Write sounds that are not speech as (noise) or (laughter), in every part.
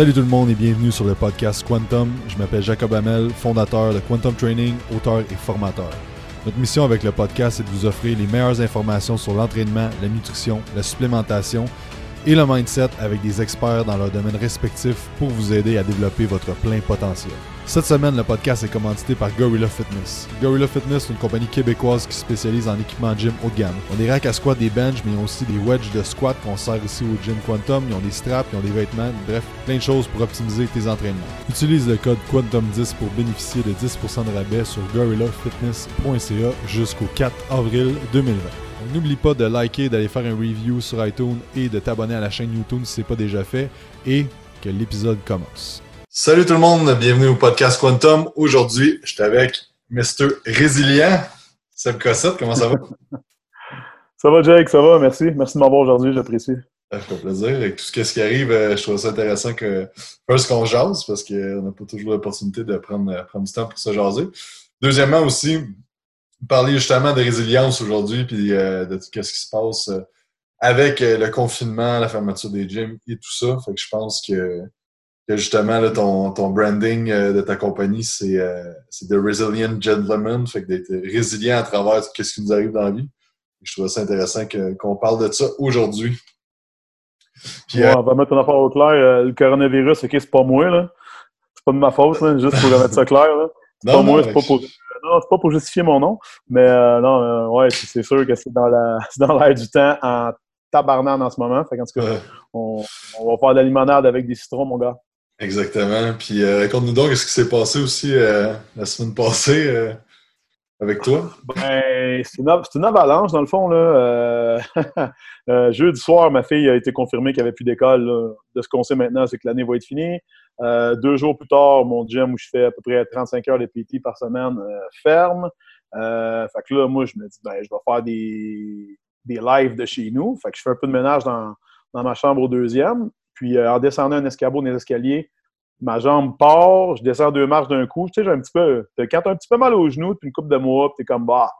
Salut tout le monde et bienvenue sur le podcast Quantum. Je m'appelle Jacob Hamel, fondateur de Quantum Training, auteur et formateur. Notre mission avec le podcast est de vous offrir les meilleures informations sur l'entraînement, la nutrition, la supplémentation et le mindset avec des experts dans leurs domaines respectifs pour vous aider à développer votre plein potentiel. Cette semaine, le podcast est commandité par Gorilla Fitness. Gorilla Fitness est une compagnie québécoise qui se spécialise en équipement gym haut de gamme. On des racks à squat, des benches, mais ils ont aussi des wedges de squat qu'on sert ici au Gym Quantum. Ils ont des straps, ils ont des vêtements, bref, plein de choses pour optimiser tes entraînements. Utilise le code Quantum10 pour bénéficier de 10% de rabais sur gorillafitness.ca jusqu'au 4 avril 2020. N'oublie pas de liker, d'aller faire un review sur iTunes et de t'abonner à la chaîne YouTube si ce n'est pas déjà fait et que l'épisode commence. Salut tout le monde, bienvenue au podcast Quantum. Aujourd'hui, je suis avec Mr. Résilient, Seb Cossette. Comment ça va? ça va, Jake, ça va, merci. Merci de m'avoir aujourd'hui, j'apprécie. Ça fait plaisir. Avec tout ce qui arrive, euh, je trouve ça intéressant que, first, qu'on jase, parce qu'on n'a pas toujours l'opportunité de prendre, prendre du temps pour se jaser. Deuxièmement aussi, parler justement de résilience aujourd'hui, puis euh, de ce qui se passe euh, avec euh, le confinement, la fermeture des gyms et tout ça. Fait que je pense que, justement, là, ton, ton branding de ta compagnie, c'est The Resilient Gentleman. Fait que d'être résilient à travers ce qui nous arrive dans la vie. je trouve ça intéressant qu'on parle de ça aujourd'hui. on va mettre une affaire au clair. le coronavirus, OK, c'est pas moi, là. C'est pas de ma faute, juste pour mettre ça clair, là. C'est pas moi, c'est pas pour non, c'est pas pour justifier mon nom, mais euh, non, euh, ouais, c'est sûr que (laughs) c'est dans l'air du temps en tabarnane en ce moment. Fait en tout cas, on, va faire de la limonade avec des citrons, mon gars. Exactement. Puis euh, raconte-nous donc ce qui s'est passé aussi la semaine passée avec toi? Ben, c'est une, une, avalanche, dans le fond. Là. (laughs) jeudi soir, ma fille a été confirmée qu'elle avait plus d'école. De ce qu'on sait maintenant, c'est que l'année va être finie. Euh, deux jours plus tard, mon gym où je fais à peu près 35 heures de PT par semaine euh, ferme. Euh, fait que là, moi, je me dis, ben, je vais faire des, des lives de chez nous. Fait que je fais un peu de ménage dans, dans ma chambre au deuxième. Puis en descendant un escabeau dans les escaliers, ma jambe part, je descends deux marches d'un coup. Tu sais, j'ai un petit peu. Quand t'as un petit peu mal au genou depuis une coupe de mois, t'es comme bah.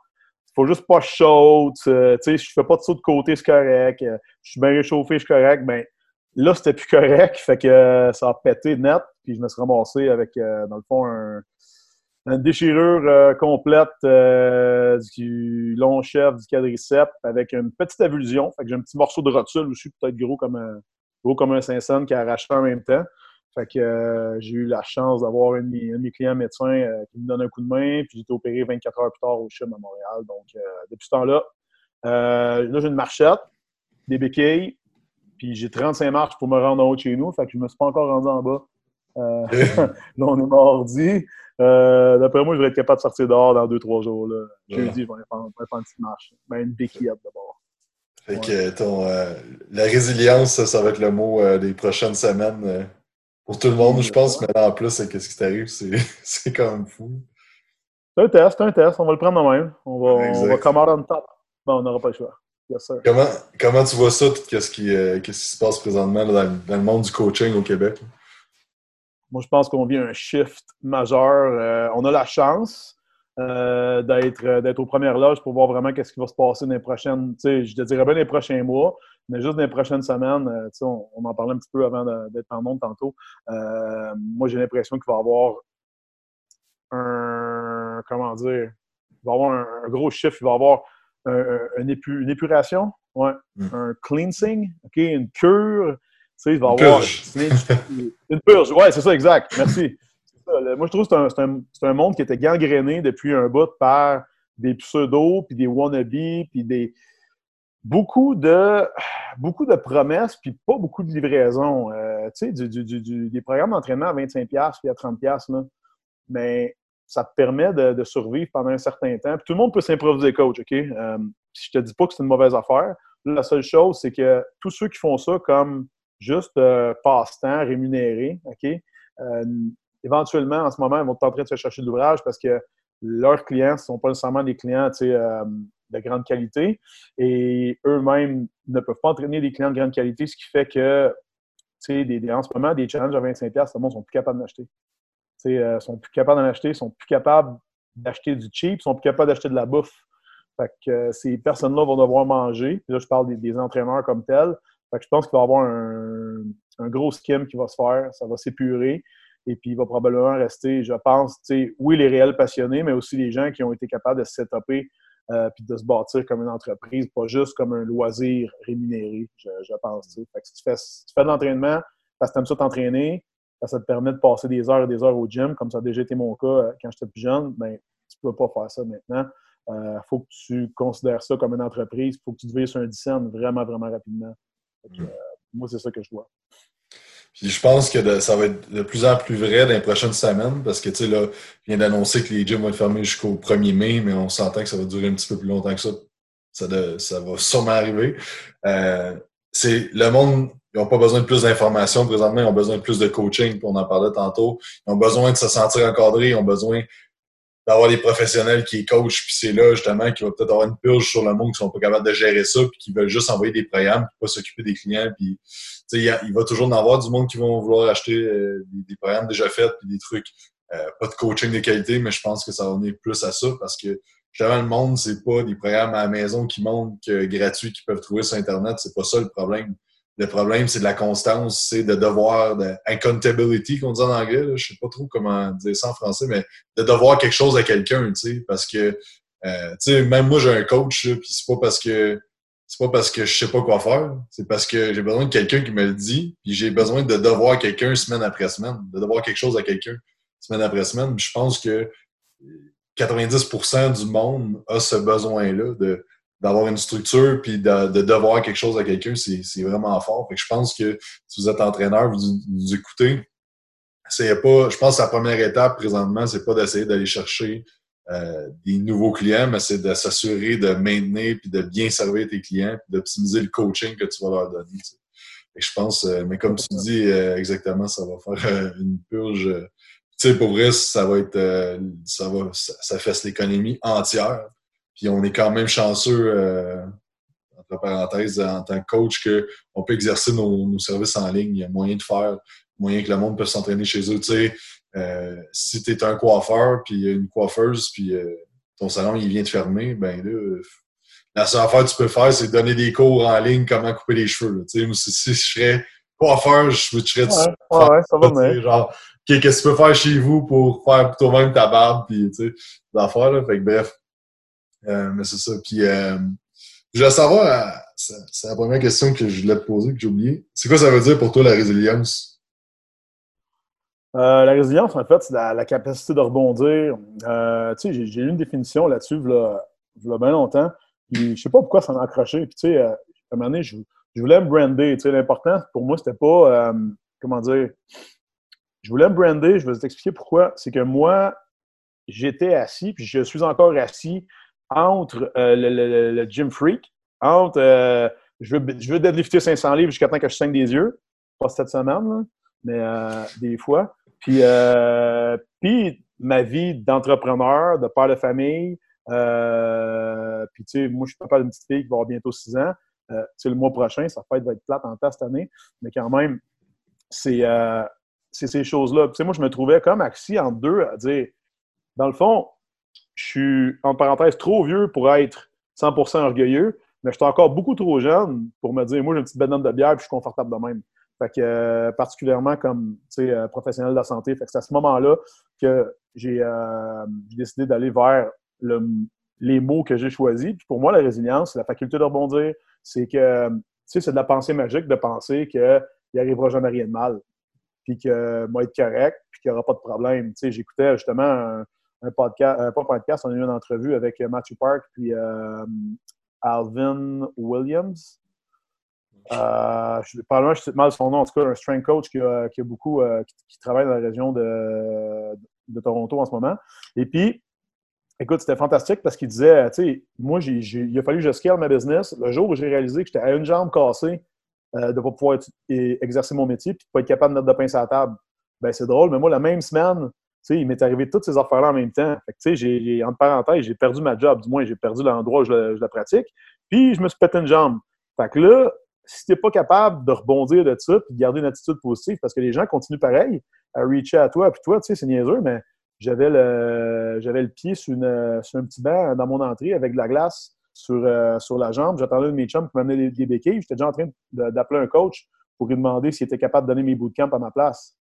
Faut juste pas chaud, tu sais, je fais pas de saut de côté, c'est correct. Je suis bien réchauffé, je suis correct. Ben, Là, c'était plus correct, fait que euh, ça a pété net, puis je me suis ramassé avec, euh, dans le fond, un, une déchirure euh, complète du long chef du quadriceps avec une petite avulsion. Fait que j'ai un petit morceau de rotule aussi, peut-être gros comme un, gros comme un 500 qui a arraché en même temps. Fait que j'ai eu la chance d'avoir un, de mes clients médecins qui me donne un coup de main, puis j'ai été opéré 24 heures plus tard au CHUM à Montréal. Donc, depuis ce temps-là, là, j'ai une marchette, des béquilles, puis j'ai 35 marches pour me rendre en haut de chez nous. Fait que je me suis pas encore rendu en bas. Euh, là, (laughs) (laughs) on est mardi. Euh, D'après moi, je vais être capable de sortir dehors dans 2-3 jours. Là. Jeudi, je vais faire, une petite marche. Ben, une béquillette d'abord. Fait que ton, euh, la résilience, ça, va être le mot des prochaines semaines pour tout le monde, je pense. Mais là, en plus, qu'est-ce qui t'arrive, (laughs) c'est quand même fou. C'est un test, c'est un test. On va le prendre de même. On va, on va commander en top. Non, on n'aura pas le choix. Comment, comment tu vois ça, tout ce qui, euh, qui se passe présentement dans, le monde du coaching au Québec? Moi, je pense qu'on vit un shift majeur. Euh, on a la chance euh, d'être aux premières loges pour voir vraiment qu'est-ce qui va se passer dans les prochaines, je te dirais bien les prochains mois, mais juste dans les prochaines semaines. On, on, en parlait un petit peu avant d'être en monde tantôt. moi, j'ai l'impression qu'il va y avoir un, comment dire, il va y avoir un, un gros shift, il va y avoir une, épuration, ouais, hmm. un cleansing, une cure. Tu sais, il va avoir (laughs) une purge. Ouais, c'est ça, exact. Merci. moi, je trouve que c'est un, un, monde qui était gangréné depuis un bout par des pseudos, puis des wannabes, puis des beaucoup de beaucoup de promesses, puis pas beaucoup de livraisons. Euh, tu sais, des programmes d'entraînement à 25$ puis à 30$. Là. Mais ça te permet de, survivre pendant un certain temps. tout le monde peut s'improviser coach, OK? Euh, je te dis pas que c'est une mauvaise affaire. la seule chose, c'est que tous ceux qui font ça comme juste euh, passe-temps, rémunéré, OK? Euh, éventuellement, en ce moment, ils vont être en train de se chercher de l'ouvrage parce que leurs clients ne sont pas nécessairement des clients de grande qualité et eux-mêmes ne peuvent pas entraîner des clients de grande qualité, ce qui fait que des, des, en ce moment, des challenges à 25$, le monde sont plus capables d'acheter. Ils euh, sont plus capables d'en acheter, sont plus capables d'acheter du cheap, sont plus capables d'acheter de la bouffe. Fait que euh, ces personnes-là vont devoir manger. Puis là, je parle des, entraîneurs comme tels. Fait que je pense qu'il va y avoir un, gros skim qui va se faire, ça va s'épurer. Et puis, il va probablement rester, je pense, oui, les réels passionnés, mais aussi les gens qui ont été capables de se setuper euh, puis de se bâtir comme une entreprise, pas juste comme un loisir rémunéré, je, pense. si, tu fais, de l'entraînement parce que tu aimes ça t'entraîner, ça te permet de passer des heures et des heures au gym, comme ça a déjà été mon cas euh, quand j'étais plus jeune, ben, tu ne peux pas faire ça maintenant. Il euh, faut que tu considères ça comme une entreprise. Il faut que tu sur un dizaine vraiment, vraiment rapidement. Mm. moi, c'est ça que je vois. Puis je pense que ça va être de plus en plus vrai dans les prochaines semaines parce que, tu sais, là, il vient d'annoncer que les gyms vont être fermés jusqu'au 1er mai, mais on s'entend que ça va durer un petit peu plus longtemps que ça. Ça, ça va sûrement arriver. Euh, c'est le monde, ils n'ont pas besoin de plus d'informations présentement, ils ont besoin de plus de coaching, puis on en parlait tantôt. Ils ont besoin de se sentir encadrés, ils ont besoin d'avoir des professionnels qui coachent, puis c'est là justement qu'il va peut-être avoir une purge sur le monde qui sont pas capables de gérer ça, puis qui veulent juste envoyer des programmes, puis pas s'occuper des clients, puis il, il va toujours en avoir du monde qui vont vouloir acheter euh, des, programmes déjà faits, puis des trucs, euh, pas de coaching de qualité, mais je pense que ça va venir plus à ça, parce que justement le monde, c'est pas des programmes à la maison qui montent que gratuits qu'ils peuvent trouver sur Internet, c'est pas ça le problème. Le problème, c'est de la constance, c'est de devoir, de accountability, qu'on dit en anglais, je je sais pas trop comment dire ça en français, mais de devoir quelque chose à quelqu'un, tu sais, parce que, euh, tu sais, même moi, j'ai un coach, puis c'est pas parce que c'est pas parce que je sais pas quoi faire, c'est parce que j'ai besoin de quelqu'un qui me le dit, puis j'ai besoin de devoir quelqu'un semaine après semaine, de devoir quelque chose à quelqu'un semaine après semaine. je pense que 90% du monde a ce besoin-là de d'avoir une structure puis de, devoir quelque chose à quelqu'un, c'est vraiment fort. Fait que je pense que si vous êtes entraîneur, vous, vous écoutez, pas, je pense que la première étape présentement, c'est pas d'essayer d'aller chercher euh, des nouveaux clients, mais c'est de s'assurer de maintenir puis de bien servir tes clients, puis d'optimiser le coaching que tu vas leur donner. Et je pense, euh, mais comme tu dis euh, exactement, ça va faire une purge. tu sais, pour vrai, ça va être, ça va, ça, ça l'économie entière. Puis on est quand même chanceux, euh, entre parenthèses, en tant que coach, qu'on peut exercer nos, services en ligne. Il y a moyen de faire, moyen que le monde peut s'entraîner chez eux. Tu sais, euh, si tu es un coiffeur, puis une coiffeuse, puis euh, ton salon il vient de fermer, ben là, la seule affaire que tu peux faire, c'est donner des cours en ligne comment couper les cheveux. Tu sais, si, si, je serais coiffeur, je switcherais de ouais, ouais, ça va Genre, qu'est-ce que tu peux faire chez vous pour faire toi-même ta barbe, puis tu sais, l'affaire, là. Fait que bref, euh, mais c'est ça. Puis, euh, je voulais savoir, euh, c'est la première question que je voulais te poser, que j'ai oublié. C'est quoi ça veut dire pour toi la résilience? la résilience, en fait, c'est la, capacité de rebondir. tu sais, j'ai eu une définition là-dessus, il y a bien longtemps. Puis, je sais pas pourquoi ça m'a accroché. Puis, tu sais, à un moment donné, je, voulais me brander. Tu sais, l'important pour moi, c'était pas, comment dire, je voulais me brander. Je vais t'expliquer pourquoi. C'est que moi, j'étais assis, puis je suis encore assis entre euh, le, gym freak, entre euh, je, veux, je veux deadlifter 500 livres jusqu'à temps que je saigne des yeux, pas cette semaine, mais euh, des fois. Puis, puis ma vie d'entrepreneur, de père de famille, puis tu sais, moi je suis papa d'une petite fille qui va avoir bientôt 6 ans. tu sais, le mois prochain, ça va être plate en tas cette année, mais quand même, c'est ces choses-là. Tu sais, moi, je me trouvais comme assis en deux à dire, dans le fond, je suis, en parenthèse, trop vieux pour être 100% orgueilleux, mais je suis encore beaucoup trop jeune pour me dire, moi, j'ai une petite banane de bière et je suis confortable de même. Fait que, euh, particulièrement comme euh, professionnel de la santé. Fait que c'est à ce moment-là que euh, j'ai décidé d'aller vers les mots que j'ai choisis. Puis pour moi, la résilience, c'est la faculté de rebondir. C'est que, c'est de la pensée magique de penser qu'il arrivera jamais rien de mal. Puis que moi, être correct, puis qu'il n'y aura pas de problème. J'écoutais justement un, un podcast, euh, pas podcast, on a eu une entrevue avec euh, Matthew Park puis euh, Alvin Williams. Euh, je, probablement, je cite mal son nom, en tout cas, un strength coach qui a, beaucoup, qui, travaille dans la région de, de, Toronto en ce moment. Et puis, écoute, c'était fantastique parce qu'il disait, tu sais, moi, il a fallu que je scale ma business. Le jour où j'ai réalisé que j'étais à une jambe cassée de ne pas pouvoir exercer mon métier puis de ne pas être capable de mettre de pain sur la table, ben c'est drôle, mais moi, la même semaine, il m'est arrivé toutes ces affaires-là en même temps. Fait j'ai, entre parenthèses, j'ai perdu ma job, du moins, j'ai perdu l'endroit où je, la pratique. Puis, je me suis pété une jambe. Fait que là, si tu n'es pas capable de rebondir de ça puis de garder une attitude positive, parce que les gens continuent pareil à reacher à toi, puis toi, tu sais, c'est niaiseux, mais j'avais le, pied sur, une, sur un petit banc dans mon entrée avec de la glace sur, euh, la jambe. J'attendais de mes chums pour m'amener des, béquilles. J'étais déjà en train d'appeler un coach pour lui demander s'il était capable de donner mes bootcamps à ma place.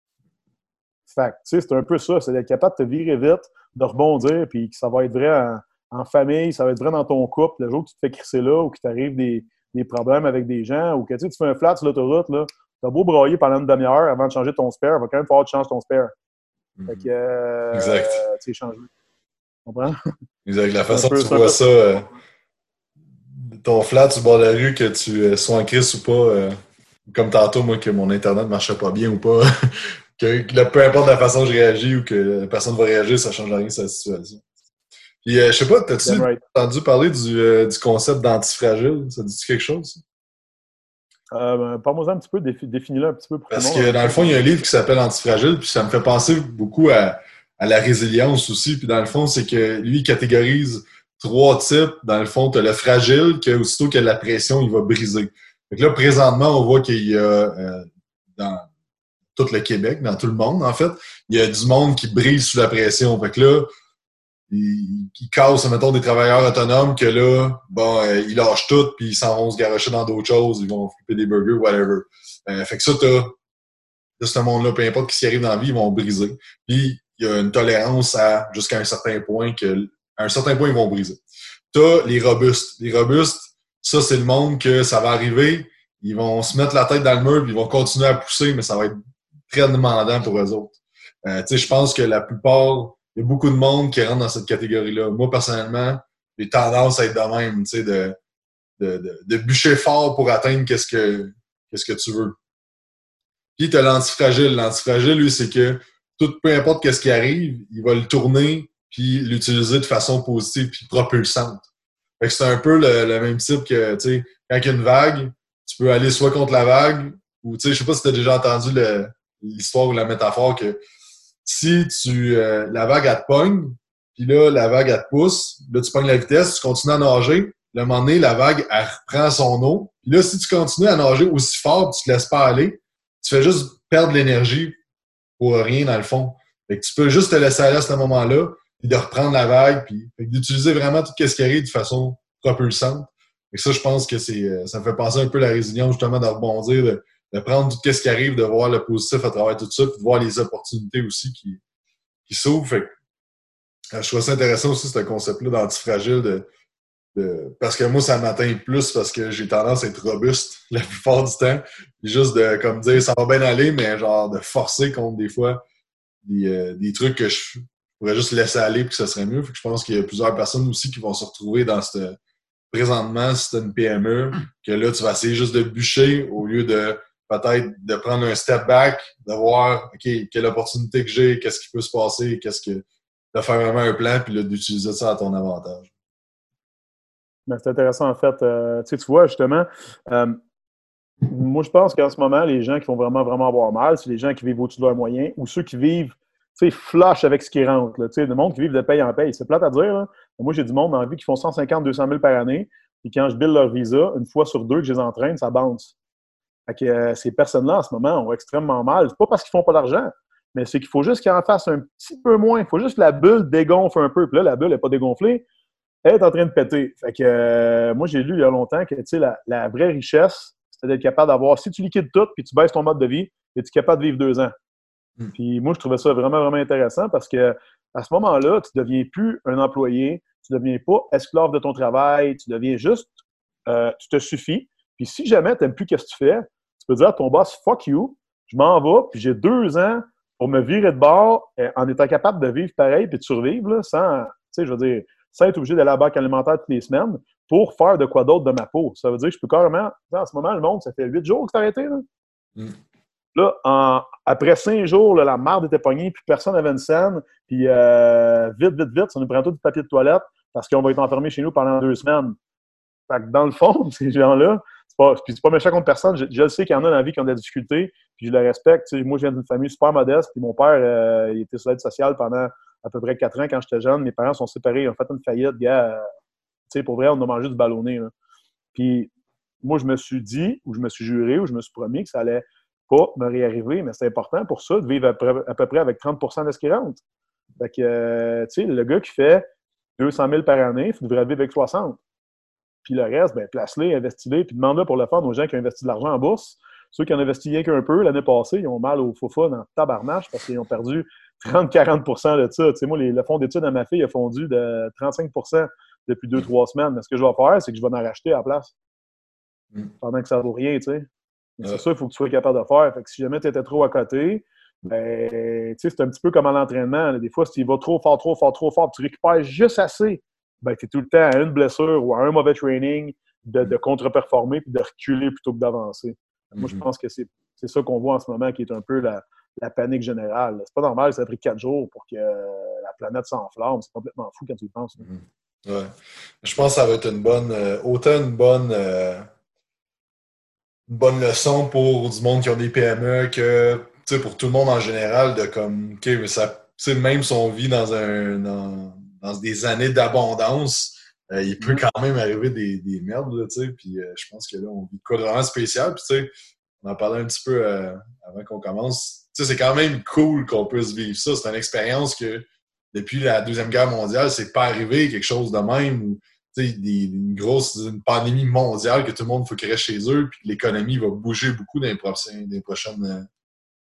Fait tu sais, c'est un peu ça, c'est d'être capable de te virer vite, de rebondir, puis que ça va être vrai en, famille, ça va être vrai dans ton couple. Le jour que tu te fais crisser là ou qu'il t'arrive des, des, problèmes avec des gens ou que tu fais un flat sur l'autoroute, là, t'as beau broyer pendant une demi-heure avant de changer ton spare, il va quand même falloir que tu changes ton spare. Fait que, euh, exact. tu sais, changer. Tu comprends? Exact. La façon que tu vois ça, euh, ton flat sur le bord de la rue, que tu euh, sois en crise ou pas, comme tantôt, moi, que mon Internet ne marchait pas bien ou pas, (laughs) que, peu importe la façon que je réagis ou que la personne va réagir, ça ne change rien sur la situation. Puis, euh, je sais pas, t'as-tu entendu parler du, euh, du concept d'antifragile? Ça dit quelque chose? Euh, ben, Parle-moi un petit peu, définis-le un petit peu pour Parce que dans le fond, il y a un livre qui s'appelle Antifragile, puis ça me fait penser beaucoup à, à la résilience aussi. Puis dans le fond, c'est que lui, il catégorise trois types. Dans le fond, tu as le fragile, que aussitôt qu'il y a de la pression, il va briser. Donc là, présentement, on voit qu'il y a euh, dans tout le Québec, dans tout le monde, en fait, il y a du monde qui brise sous la pression. Fait que là, ils, ils cassent, mettons, des travailleurs autonomes que là, bon, euh, ils lâchent tout, puis ils s'en vont se garocher dans d'autres choses, ils vont flipper des burgers, whatever. Euh, fait que ça, t'as de ce monde-là, peu importe qui s'y arrive dans la vie, ils vont briser. Puis il y a une tolérance à jusqu'à un certain point que un certain point, ils vont briser. T'as les robustes. Les robustes, ça, c'est le monde que ça va arriver, ils vont se mettre la tête dans le mur, puis ils vont continuer à pousser, mais ça va être très demandant pour eux autres. Euh, tu sais, je pense que la plupart, il y a beaucoup de monde qui rentre dans cette catégorie-là. Moi, personnellement, j'ai tendance à être de même, tu sais, de, de, de, bûcher fort pour atteindre qu'est-ce que, qu'est-ce que tu veux. Puis, tu as l'antifragile. L'antifragile, lui, c'est que tout, peu importe qu'est-ce qui arrive, il va le tourner puis l'utiliser de façon positive puis propulsante. Fait que c'est un peu le, même type que, tu sais, quand il y a une vague, tu peux aller soit contre la vague, ou, tu sais, je sais pas si tu as déjà entendu l'histoire ou la métaphore que si tu, euh, la vague, elle te pogne, puis là, la vague, elle te pousse, là, tu pognes la vitesse, tu continues à nager, le moment donné, la vague, elle reprend son eau, puis là, si tu continues à nager aussi fort, tu te laisses pas aller, tu fais juste perdre l'énergie pour rien, dans le fond. Fait que tu peux juste te laisser aller à ce moment-là, puis de reprendre la vague, puis d'utiliser vraiment tout ce qui arrive de façon propulsante. Et ça, je pense que c'est, euh, ça me fait penser un peu à la résilience, justement, de rebondir, prendre tout ce qui arrive, de voir le positif à travers tout ça, puis de voir les opportunités aussi qui, qui s'ouvrent. Euh, je trouve ça intéressant aussi, ce concept-là d'antifragile, de, de, parce que moi, ça m'atteint plus parce que j'ai tendance à être robuste (laughs) la plupart du temps. juste de, comme dire, ça va bien aller, mais genre de forcer contre des fois des, euh, des trucs que je, pourrais juste laisser aller puis que ça serait mieux. je pense qu'il y a plusieurs personnes aussi qui vont se retrouver dans cette. Présentement, si c'est une PME, que là, tu vas essayer juste de bûcher au lieu de peut-être de prendre un step back, de voir, OK, quelle opportunité que j'ai, qu'est-ce qui peut se passer, qu'est-ce que. de faire vraiment un plan puis d'utiliser ça à ton avantage. Ben, c'est intéressant, en fait. Euh, tu vois, justement, euh, moi, je pense qu'en ce moment, les gens qui vont vraiment, vraiment avoir mal, c'est les gens qui vivent au-dessus de leurs moyens ou ceux qui vivent sais, flush avec ce qui rentre. Là, le monde qui vit de paye en paye. C'est plate à dire. Moi, j'ai du monde dans la vie qui font 150, 200 000 par année. Puis quand je bille leur visa, une fois sur deux que je les entraîne, ça bounce. Fait que, euh, ces personnes-là, en ce moment, ont extrêmement mal. C'est pas parce qu'ils font pas d'argent, mais c'est qu'il faut juste qu'ils en fassent un petit peu moins. Il faut juste que la bulle dégonfle un peu. Puis là, la bulle n'est pas dégonflée. Elle est en train de péter. Fait que, euh, moi, j'ai lu il y a longtemps que la, la vraie richesse, c'est d'être capable d'avoir, si tu liquides tout puis tu baisses ton mode de vie, es-tu capable de vivre deux ans? Hmm. Puis moi, je trouvais ça vraiment, vraiment intéressant parce que à ce moment-là, tu ne deviens plus un employé, tu ne deviens pas esclave de ton travail, tu deviens juste, euh, tu te suffis. Puis si jamais tu n'aimes plus ce que tu fais, peux dire à ton boss, fuck you, je m'en vais, puis j'ai deux ans pour me virer de bord en étant capable de vivre pareil puis de survivre là, sans, tu sais, je veux dire, sans être obligé d'aller à la banque alimentaire toutes les semaines pour faire de quoi d'autre de ma peau. Ça veut dire que je peux carrément, en ce moment, le monde, ça fait huit jours que c'est arrêté. Là. Là, après cinq jours, la marde était pognée, puis personne n'avait une scène. Puis euh, vite, vite, vite, ça nous prend tout du papier de toilette parce qu'on va être enfermé chez nous pendant deux semaines. Fait que dans le fond, (laughs) ces gens-là, pas, puis c'est pas méchant contre personne. Je, je sais qu'il y en a dans la vie qui ont des difficultés, puis je le respecte. moi, je viens d'une famille super modeste, puis mon père, euh, il était sur l'aide sociale pendant à peu près quatre ans quand j'étais jeune. Mes parents sont séparés, ils ont fait une faillite, gars. Euh, pour vrai, on a mangé du ballonné. Puis moi, je me suis dit, ou je me suis juré, ou je me suis promis que ça allait pas me réarriver, mais c'est important pour ça de vivre à peu, près avec 30% de ce qui rentre. Fait que, euh, tu sais, le gars qui fait 200 000 par année, il devrait vivre avec 60. Puis le reste, ben, place-les, investis-les, puis demande-le pour le fun aux gens qui ont investi de l'argent en bourse ceux qui en investissent qu'un peu l'année passée, ils ont mal au fofa dans le tabarnache parce qu'ils ont perdu 30-40% de ça. Tu sais, moi, le fonds d'études à ma fille a fondu de 35% depuis deux, trois semaines. Mais ce que je vais faire, c'est que je vais en racheter à la place. Mm. Pendant que ça ne vaut rien, tu sais. C'est ça, il faut que tu sois capable de faire. Fait que si jamais tu étais trop à côté, ben, c'est un petit peu comme à l'entraînement. Des fois, si tu vas trop fort, trop fort, trop fort, tu récupères juste assez, ben, tu es tout le temps à une blessure ou à un mauvais training de, de contre-performer puis de reculer plutôt que d'avancer. Moi, je mm-hmm. pense que c'est ça qu'on voit en ce moment qui est un peu la, la panique générale. C'est pas normal, ça a pris quatre jours pour que la planète s'enflamme. C'est complètement fou quand tu y penses. Mm-hmm. Ouais. Je pense que ça va être une bonne, euh, autant une bonne, euh, une bonne leçon pour du monde qui ont des PME que pour tout le monde en général, de comme, OK, mais ça, même si on vit dans, un, dans, des années d'abondance, euh, il peut mm-hmm. quand même arriver des, des merdes, tu sais, puis euh, je pense que là, on vit quoi de vraiment spécial, puis tu sais, on en parlait un petit peu euh, avant qu'on commence, tu sais, c'est quand même cool qu'on puisse vivre ça, c'est une expérience que depuis la Deuxième Guerre mondiale, c'est pas arrivé quelque chose de même, ou, tu sais, une grosse une pandémie mondiale que tout le monde faut qu'il reste chez eux, puis que l'économie va bouger beaucoup dans les prochaines, les prochaines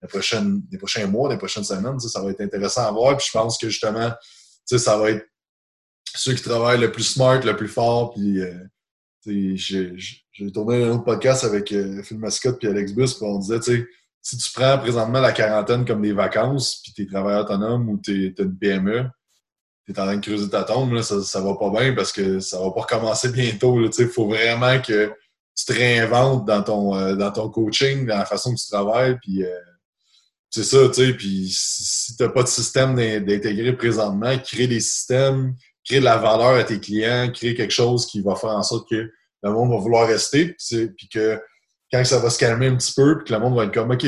les, prochaines, les prochains mois, les prochaines semaines. Ça va être intéressant à voir. Puis je pense que justement, ça va être ceux qui travaillent le plus smart, le plus fort. Puis euh, j'ai tourné un autre podcast avec euh, Phil Mascotte et Alex Bus, puis on disait, tu sais, si tu prends présentement la quarantaine comme des vacances, puis tu es travailleur autonome ou tu es, une PME, tu es en train de creuser ta tombe, là, ça, ça va pas bien parce que ça va pas recommencer bientôt. Il faut vraiment que tu te réinventes dans ton, euh, dans ton coaching, dans la façon que tu travailles, puis c'est ça, tu sais, puis si tu n'as pas de système d'intégrer présentement, crée des systèmes, crée de la valeur à tes clients, crée quelque chose qui va faire en sorte que le monde va vouloir rester, puis que quand ça va se calmer un petit peu, puis que le monde va être comme, OK,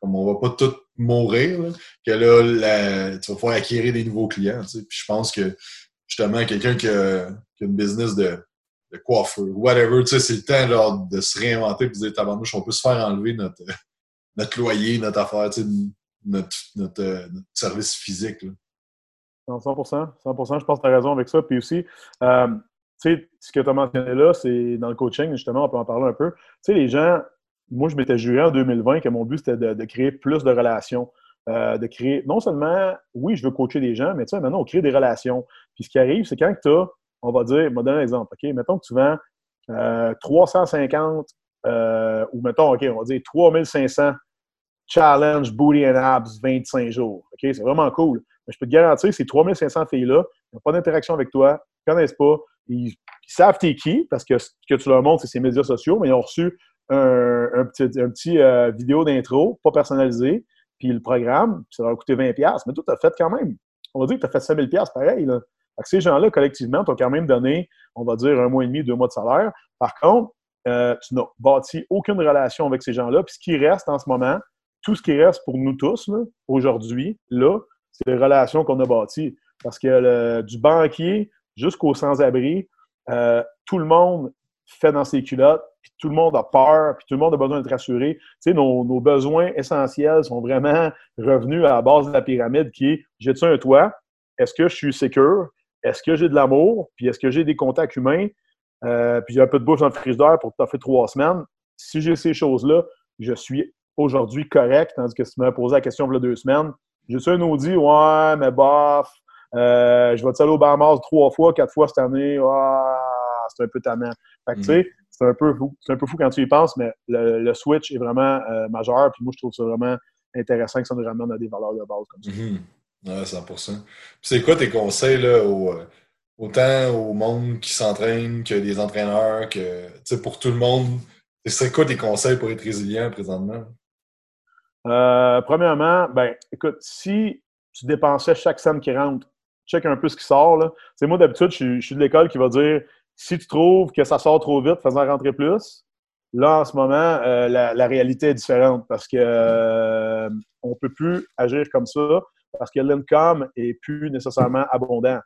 comme on va pas tout mourir, que là, tu vas pouvoir acquérir des nouveaux clients, tu sais. Puis je pense que, justement, quelqu'un qui, a, une business de, coiffeur, whatever, tu sais, c'est le temps de se réinventer et de dire, tabarnouche, on peut se faire enlever notre notre loyer, notre affaire, notre, euh, notre, service physique. Là. 100 100 je pense que tu as raison avec ça. Puis aussi, euh, tu sais, ce que tu as mentionné là, c'est dans le coaching, justement, on peut en parler un peu. Tu sais, les gens, moi, je m'étais juré en 2020 que mon but, c'était de, créer plus de relations. Euh, de créer, non seulement, oui, je veux coacher des gens, mais tu sais, maintenant, on crée des relations. Puis ce qui arrive, c'est quand tu as, on va dire, je vais donner un exemple, OK? Mettons que tu vends 350 euh, ou mettons, OK, on va dire 3500 challenge booty and abs 25 jours. OK? C'est vraiment cool. Mais je peux te garantir ces 3500 filles-là n'ont pas d'interaction avec toi, ne connaissent pas, ils, savent t'es qui, parce que ce que tu leur montres, c'est ces médias sociaux, mais ils ont reçu un, petit, un petit euh, vidéo d'intro, pas personnalisé, puis le programme, ça leur a coûté 20$. Mais toi, tu as fait quand même, on va dire que tu as fait 5000$ pareil. Là. ces gens-là, collectivement, t'ont quand même donné, on va dire, un mois et demi, deux mois de salaire. Par contre, euh, tu n'as bâti aucune relation avec ces gens-là. Puis ce qui reste en ce moment, tout ce qui reste pour nous tous, aujourd'hui, là, c'est les relations qu'on a bâties. Parce que du banquier jusqu'au sans-abri, euh, tout le monde fait dans ses culottes, puis tout le monde a peur, puis tout le monde a besoin d'être rassuré. Tu sais, nos, besoins essentiels sont vraiment revenus à la base de la pyramide qui est j'ai-tu un toit? Est-ce que je suis secure? Est-ce que j'ai de l'amour? Puis est-ce que j'ai des contacts humains? Euh, puis j'ai un peu de bouche dans le frigidaire pour fait trois semaines. Si j'ai ces choses-là, je suis aujourd'hui correct, tandis que si tu m'avais posé la question il y a deux semaines, j'ai su un Audi, ouais, mais bof, euh, je vais te aller au Bahamas trois fois, quatre fois cette année, c'est un peu tannant. Fait que, tu sais, mhm. c'est un peu fou. C'est un peu fou quand tu y penses, mais le, switch est vraiment euh, majeur, puis moi, je trouve ça vraiment intéressant que ça nous ramène à des valeurs de base comme ça. Mhm. Ouais, 100 c'est quoi tes conseils, là, euh, autant au monde qui s'entraîne que des entraîneurs, que, tu sais, pour tout le monde, c'est quoi tes conseils pour être résilient présentement? Euh, premièrement, ben, écoute, si tu dépensais chaque somme qui rentre, check un peu ce qui sort. Là. moi, d'habitude, je, suis de l'école qui va dire si tu trouves que ça sort trop vite, fais-en rentrer plus. Là, en ce moment, euh, la, réalité est différente parce que euh, on peut plus agir comme ça parce que l'income est plus nécessairement abondant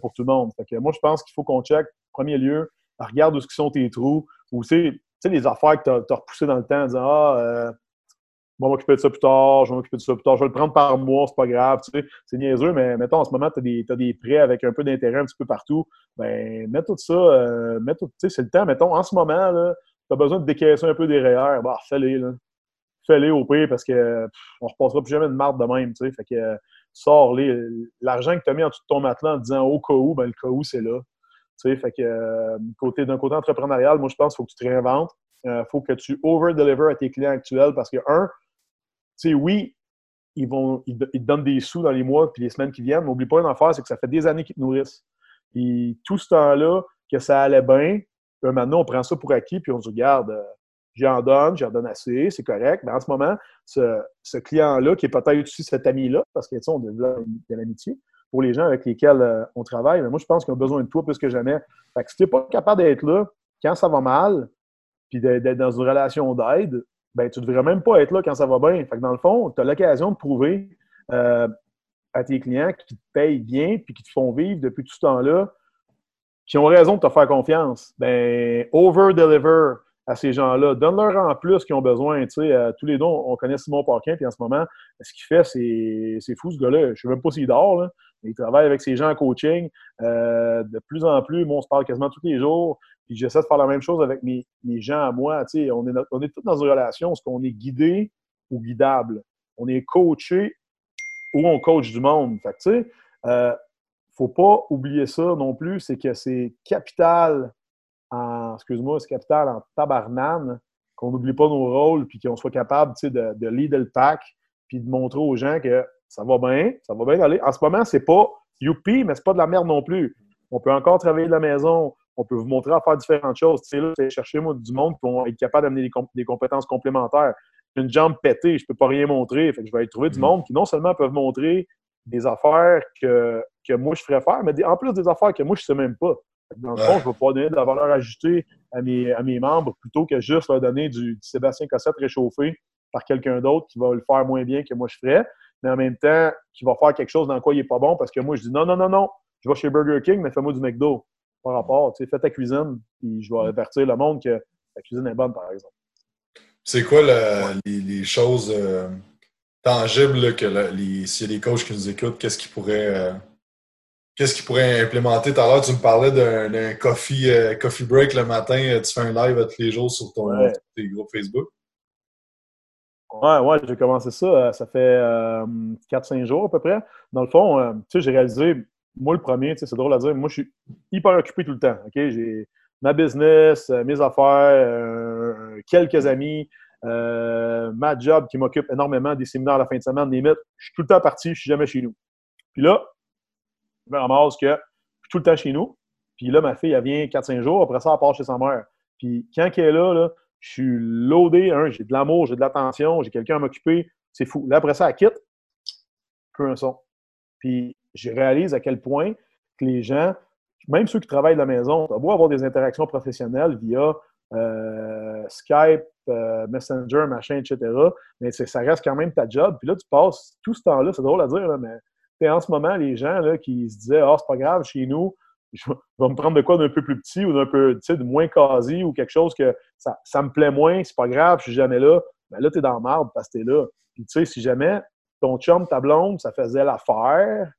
pour tout le monde. Fait que moi, je pense qu'il faut qu'on check, en premier lieu, regarde où sont tes trous, ou tu sais, les affaires que tu as, repoussées dans le temps en disant Ah, je vais m'occuper de ça plus tard, je vais m'occuper de ça plus tard, je vais le prendre par mois, c'est pas grave, tu sais, c'est niaiseux, mais mettons, en ce moment, tu as des, prêts avec un peu d'intérêt un petit peu partout, ben, mets tout ça, euh, mets tout, tu sais, c'est le temps, mettons, en ce moment, là, tu as besoin de décaisser un peu des REER, bah, fais-les, Fais-les au pire parce que on repassera plus jamais de marde de même, tu sais. Fait que sors-les. L'argent que tu as mis en dessous de ton matelas en disant au cas où, ben le cas où, c'est là. Tu sais, fait que euh, côté, d'un côté entrepreneurial, moi, je pense qu'il faut que tu te réinventes. Il euh, faut que tu over-deliver à tes clients actuels parce que, un, sais, oui, ils, vont, ils, te donnent des sous dans les mois puis les semaines qui viennent. N'oublie pas une affaire, c'est que ça fait des années qu'ils te nourrissent. Puis tout ce temps-là, que ça allait bien, maintenant, on prend ça pour acquis puis on se regarde, euh, j'en donne, j'en donne assez, c'est correct. Mais en ce moment, ce, client-là, qui est peut-être aussi cet ami-là, parce que, tu on développe de l'amitié, pour les gens avec lesquels euh, on travaille, mais moi, je pense qu'ils ont besoin de toi plus que jamais. Fait que si tu n'es pas capable d'être là quand ça va mal, puis d'être dans une relation d'aide, ben tu ne devrais même pas être là quand ça va bien. Fait que dans le fond, tu as l'occasion de prouver euh, à tes clients qui te payent bien puis qui te font vivre depuis tout ce temps-là, qui ont raison de te faire confiance. Ben, over-deliver à ces gens-là. Donne-leur en plus qu'ils ont besoin. Euh, tous les deux, on connaît Simon Parkin, puis en ce moment, ce qu'il fait, c'est fou, ce gars-là. Je ne sais même pas s'il dort, là. Il travaille avec ses gens en coaching. Euh, de plus en plus, moi, on se parle quasiment tous les jours. Puis j'essaie de faire la même chose avec mes, gens à moi. Tu sais, on est, on est tous dans une relation. Est-ce qu'on est guidé ou guidable? On est coaché ou on coach du monde? Fait tu sais, euh, faut pas oublier ça non plus, c'est que c'est capital en, excuse-moi, c'est capital en tabarnane, qu'on n'oublie pas nos rôles, puis qu'on soit capable de, de leader le pack, puis de montrer aux gens que ça va bien, ça va bien aller. En ce moment, c'est pas youpi, mais c'est pas de la merde non plus. On peut encore travailler de la maison, on peut vous montrer à faire différentes choses. Tu sais, là, c'est chercher moi, du monde qui vont être capable d'amener des, compétences complémentaires. Une jambe pétée, je peux pas rien montrer. Fait que je vais aller trouver du mm. monde qui non seulement peuvent montrer des affaires que, que moi je ferais faire, mais en plus des affaires que moi je sais même pas. Dans le fond, je vais pouvoir donner de la valeur ajoutée à mes, à mes membres plutôt que juste leur donner du, Sébastien Cossette réchauffé par quelqu'un d'autre qui va le faire moins bien que moi je ferais, mais en même temps, qui va faire quelque chose dans quoi il n'est pas bon parce que moi je dis non, non, non, non, je vais chez Burger King, mais fais-moi du McDo. Par rapport, tu sais, fais ta cuisine, puis je vais avertir le monde que ta cuisine est bonne, par exemple. C'est quoi les, choses euh, tangibles que s'il y a des coachs qui nous écoutent, qu'est-ce qu'ils pourraient. Euh, qu'est-ce qu'ils pourraient implémenter? Tout à l'heure, tu me parlais d'un coffee, euh, coffee break le matin. Tu fais un live tous les jours sur ton tes groupes Facebook. Ouais, ouais, j'ai commencé ça. Euh, ça fait 4-5 jours à peu près. Dans le fond, tu sais, j'ai réalisé, moi le premier, c'est drôle à dire, moi je suis hyper occupé tout le temps. J'ai ma business, mes affaires, quelques amis, ma job qui m'occupe énormément, des séminaires à la fin de semaine, des mythes. Je suis tout le temps parti, je suis jamais chez nous. Puis là, je me ramasse que je suis tout le temps chez nous. Puis là, ma fille, elle vient 4-5 jours. Après ça, elle part chez sa mère. Puis quand elle est là, je suis loadé. j'ai de l'amour, j'ai de l'attention, j'ai quelqu'un à m'occuper. C'est fou. Là, après ça, elle quitte. Plus un son. Puis je réalise à quel point que les gens, même ceux qui travaillent de la maison, tu beau avoir des interactions professionnelles via euh, Skype, euh, Messenger, machin, etc. Mais ça reste quand même ta job. Puis là, tu passes tout ce temps-là, c'est drôle à dire, mais en ce moment, les gens là, qui se disaient Ah, c'est pas grave, chez nous, je vais me prendre de quoi d'un peu plus petit ou d'un peu de moins quasi ou quelque chose que ça, ça me plaît moins, c'est pas grave, je suis jamais là. Ben là, tu es dans le marde parce que tu es là. Puis tu sais, si jamais ton chum, ta blonde, ça faisait l'affaire,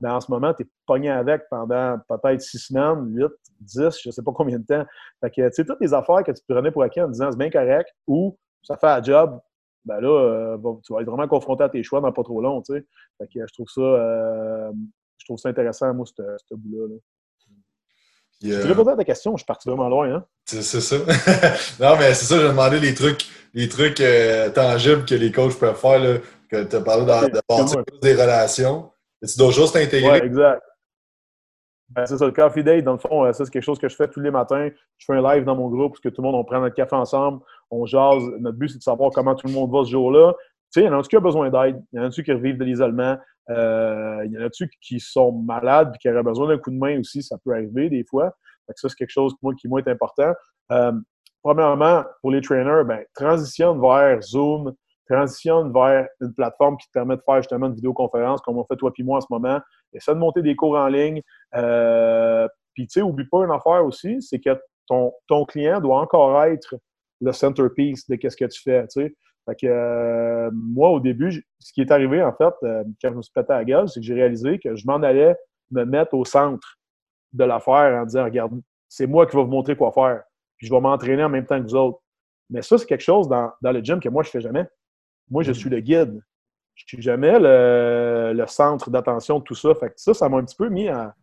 ben en ce moment, tu es pogné avec pendant peut-être six semaines, huit, dix, je sais pas combien de temps. Fait que, tu sais, toutes les affaires que tu prenais pour acquis en disant c'est bien correct ou ça fait un job, ben là, euh, tu vas être vraiment confronté à tes choix dans pas trop long, tu sais. Fait que je trouve ça, euh, je trouve ça intéressant, moi, ce bout-là. Tu veux poser ta question, je suis parti vraiment loin, hein? C'est ça. (laughs) non, mais c'est ça, j'ai demandé les trucs, les trucs euh, tangibles que les coachs peuvent faire, là, que tu as parlé de, de bâtir des relations. tu dois juste t'intégrer. Ouais, exact. Ben, c'est ça, le coffee date, dans le fond, euh, ça, c'est quelque chose que je fais tous les matins. Je fais un live dans mon groupe parce que tout le monde, on prend notre café ensemble, on jase. Notre but, c'est de savoir comment tout le monde va ce jour-là. Tu sais, il y en a qui a besoin d'aide, il y en a qui revivent de l'isolement, euh, il y en a qui sont malades et qui auraient besoin d'un coup de main aussi, ça peut arriver des fois. ça, c'est quelque chose moi, qui, moi, est important. Euh, premièrement, pour les trainers, ben, transitionne vers Zoom, transitionne vers une plateforme qui te permet de faire justement une vidéoconférence comme on fait toi et moi en ce moment. Essaie de monter des cours en ligne. Euh, puis, tu sais, oublie pas une affaire aussi, c'est que ton, ton client doit encore être le centerpiece de qu'est-ce que tu fais. Fait que euh, moi, au début, ce qui est arrivé, en fait, euh, quand je me suis pété à la gueule, c'est que j'ai réalisé que je m'en allais me mettre au centre de l'affaire en disant, regarde, c'est moi qui vais vous montrer quoi faire. puis je vais m'entraîner en même temps que vous autres. Mais ça, c'est quelque chose dans, le gym que moi, je ne fais jamais. Moi, je mm. suis le guide. Je ne suis jamais le, centre d'attention de tout ça. Fait que ça, ça m'a un petit peu mis à,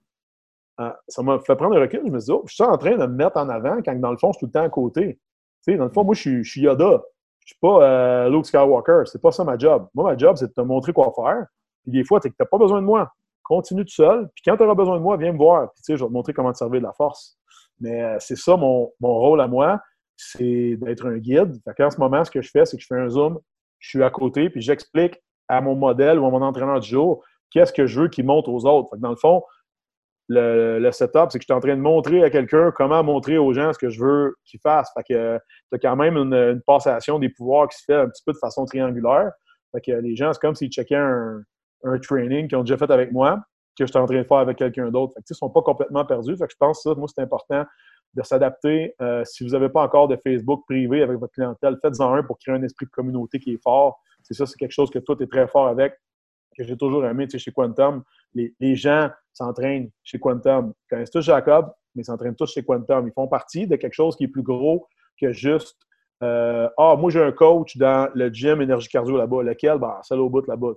ça m'a fait prendre un recul. Je me suis dit, oh, je suis en train de me mettre en avant quand dans le fond, je suis tout le temps à côté. Tu sais, dans le fond, moi, je suis, Yoda. Je suis pas euh, Luke Skywalker. C'est pas ça ma job. Moi, ma job, c'est de te montrer quoi faire. Puis des fois, tu n'as pas besoin de moi. Continue tout seul. Puis quand tu auras besoin de moi, viens me voir. Puis tu sais, je vais te montrer comment te servir de la force. Mais euh, c'est ça mon, rôle à moi, c'est d'être un guide. En ce moment, ce que je fais, c'est que je fais un zoom, je suis à côté, puis j'explique à mon modèle ou à mon entraîneur du jour qu'est-ce que je veux qu'il montre aux autres. Fait dans le fond, le, setup, c'est que je suis en train de montrer à quelqu'un comment montrer aux gens ce que je veux qu'ils fassent. Fait que tu as quand même une, passation des pouvoirs qui se fait un petit peu de façon triangulaire. Fait que les gens, c'est comme s'ils checkaient un, training qu'ils ont déjà fait avec moi, que je suis en train de faire avec quelqu'un d'autre. Fait que, ils ne sont pas complètement perdus. Fait que je pense que ça, moi, c'est important de s'adapter. Euh, si vous n'avez pas encore de Facebook privé avec votre clientèle, faites-en un pour créer un esprit de communauté qui est fort. C'est ça, c'est quelque chose que toi, tu es très fort avec que j'ai toujours aimé chez Quantum. Les, gens s'entraînent chez Quantum. Ils connaissent tous Jacob, mais ils s'entraînent tous chez Quantum. Ils font partie de quelque chose qui est plus gros que juste euh, Ah, moi j'ai un coach dans le gym énergie cardio là-bas. Lequel? Ben, celle au bout là-bas.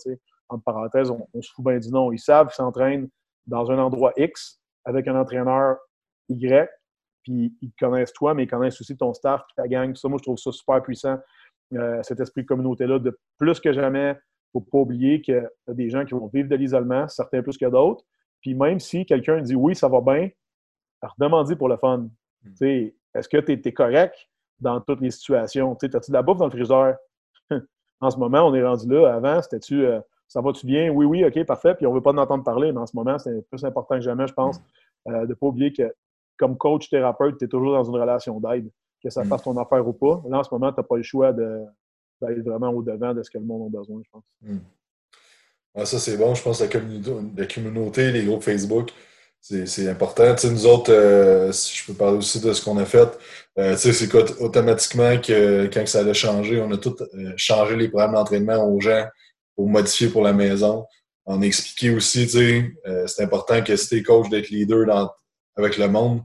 Entre parenthèses, on, se fout bien du nom. Ils savent qu'ils s'entraînent dans un endroit X avec un entraîneur Y. Puis ils connaissent toi, mais ils connaissent aussi ton staff, ta gang. ça, moi, je trouve ça super puissant. Euh, cet esprit de communauté-là, de plus que jamais, faut pas oublier qu'il y a des gens qui vont vivre de l'isolement, certains plus que d'autres. Puis même si quelqu'un dit oui, ça va bien, redemandez pour le fun. Hmm. Est-ce que tu es, correct dans toutes les situations? As-tu de la bouffe dans le friseur? (laughs) en ce moment, on est rendu là. Avant, c'était-tu euh, ça va-tu bien? Oui, oui, OK, parfait. Puis on ne veut pas en entendre parler, mais en ce moment, c'est plus important que jamais, je pense, hmm. euh, de ne pas oublier que comme coach thérapeute, tu es toujours dans une relation d'aide, que ça hmm. fasse ton affaire ou pas. Là, en ce moment, tu n'as pas le choix de, d'aller vraiment au-devant de ce que le monde a besoin, je pense. Hmm. ça, c'est bon. Je pense que la communauté, les groupes Facebook, c'est important. nous autres, euh, si je peux parler aussi de ce qu'on a fait, euh, c'est qu'automatiquement, que, quand ça allait changer, on a tout euh, changé les programmes d'entraînement aux gens pour modifier pour la maison. On a expliqué aussi, c'est important que si t'es coach, d'être leader dans, avec le monde.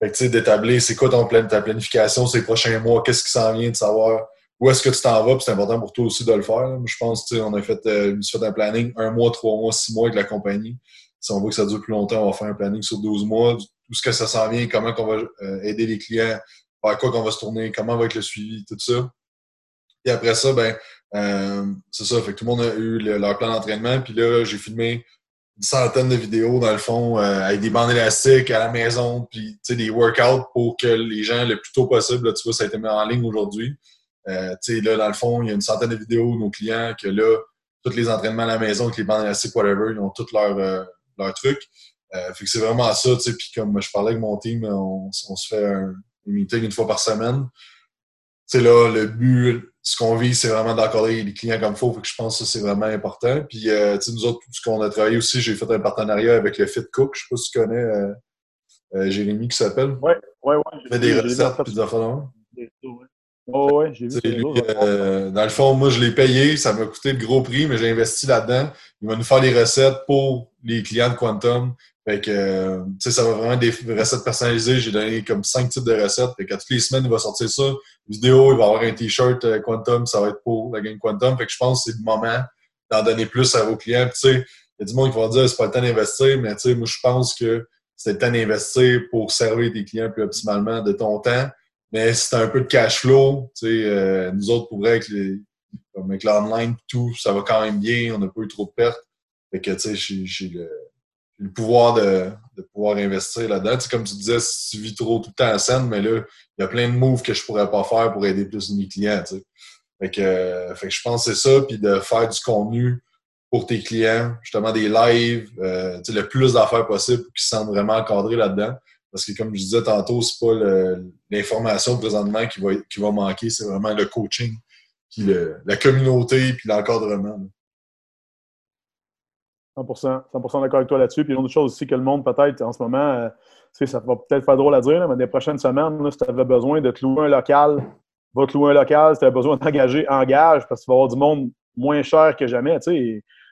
d'établir c'est quoi ta planification ces prochains mois, qu'est-ce qui s'en vient, de savoir où est-ce que tu t'en vas, c'est important pour toi aussi de le faire. Je pense on a fait, euh, fait un planning un mois, trois mois, six mois avec la compagnie. Si on veut que ça dure plus longtemps, on va faire un planning sur 12 mois, tout ce que ça s'en vient, comment on va euh, aider les clients, par quoi qu'on va se tourner, comment va être le suivi, tout ça. Et après ça, ben, euh, c'est ça, fait que tout le monde a eu leur plan d'entraînement. Puis là, j'ai filmé une centaine de vidéos, dans le fond, euh, avec des bandes élastiques à la maison, puis des workouts pour que les gens, le plus tôt possible, tu vois, ça a été mis en ligne aujourd'hui. Euh, là, dans le fond, il y a une centaine de vidéos de nos clients que là, tous les entraînements à la maison, avec les bandes élastiques, whatever, ils ont tous leurs euh, leur trucs. Euh, fait que c'est vraiment ça, tu sais. Puis comme je parlais avec mon team, on, se fait un, meeting une fois par semaine. Tu sais, là, le but, ce qu'on vit, c'est vraiment d'accorder les clients comme il faut. Fait que je pense que ça, c'est vraiment important. Puis, euh, tu sais, nous autres, tout ce qu'on a travaillé aussi, j'ai fait un partenariat avec le Fit Cook. Je sais pas si tu connais Jérémy qui s'appelle. Oui, oui, oui. Il fait des recettes, puis des affaires Oh, ouais, j'ai vu. Euh, dans le fond, moi, je l'ai payé. Ça m'a coûté le gros prix, mais j'ai investi là-dedans. Il va nous faire les recettes pour les clients de Quantum. Fait que, euh, tu sais, ça va vraiment des recettes personnalisées. J'ai donné comme cinq types de recettes. Fait que toutes les semaines, il va sortir ça. vidéo, il va avoir un t-shirt euh, Quantum. Ça va être pour la gang Quantum. Fait que je pense que c'est le moment d'en donner plus à vos clients. tu sais, il y a du monde qui va dire c'est pas le temps d'investir, mais tu sais, moi, je pense que c'est le temps d'investir pour servir tes clients plus optimalement de ton temps mais c'est un peu de cash flow. Euh, nous autres, pour avec, avec l'online, tout, ça va quand même bien. On n'a pas eu trop de pertes. Que, tu sais, j'ai le, le, pouvoir de, de pouvoir investir là-dedans. comme tu disais, si tu vis trop tout le temps à scène, mais là, il y a plein de moves que je pourrais pas faire pour aider plus mes clients, tu sais. Euh, je pense que c'est ça, puis de faire du contenu pour tes clients, justement des lives, euh, le plus d'affaires possible pour qu'ils se sentent vraiment encadrés là-dedans. Parce que comme je disais tantôt, c'est pas l'information présentement qui va, qui va manquer, c'est vraiment le coaching, puis la communauté, puis l'encadrement. 100%, 100% d'accord avec toi là-dessus. Puis une autre chose aussi que le monde, peut-être, en ce moment, euh, ça va peut-être faire drôle à dire, mais des prochaines semaines, si tu avais besoin de te louer un local, va te louer un local. Si tu as besoin d'engager, engage, parce que tu vas avoir du monde moins cher que jamais.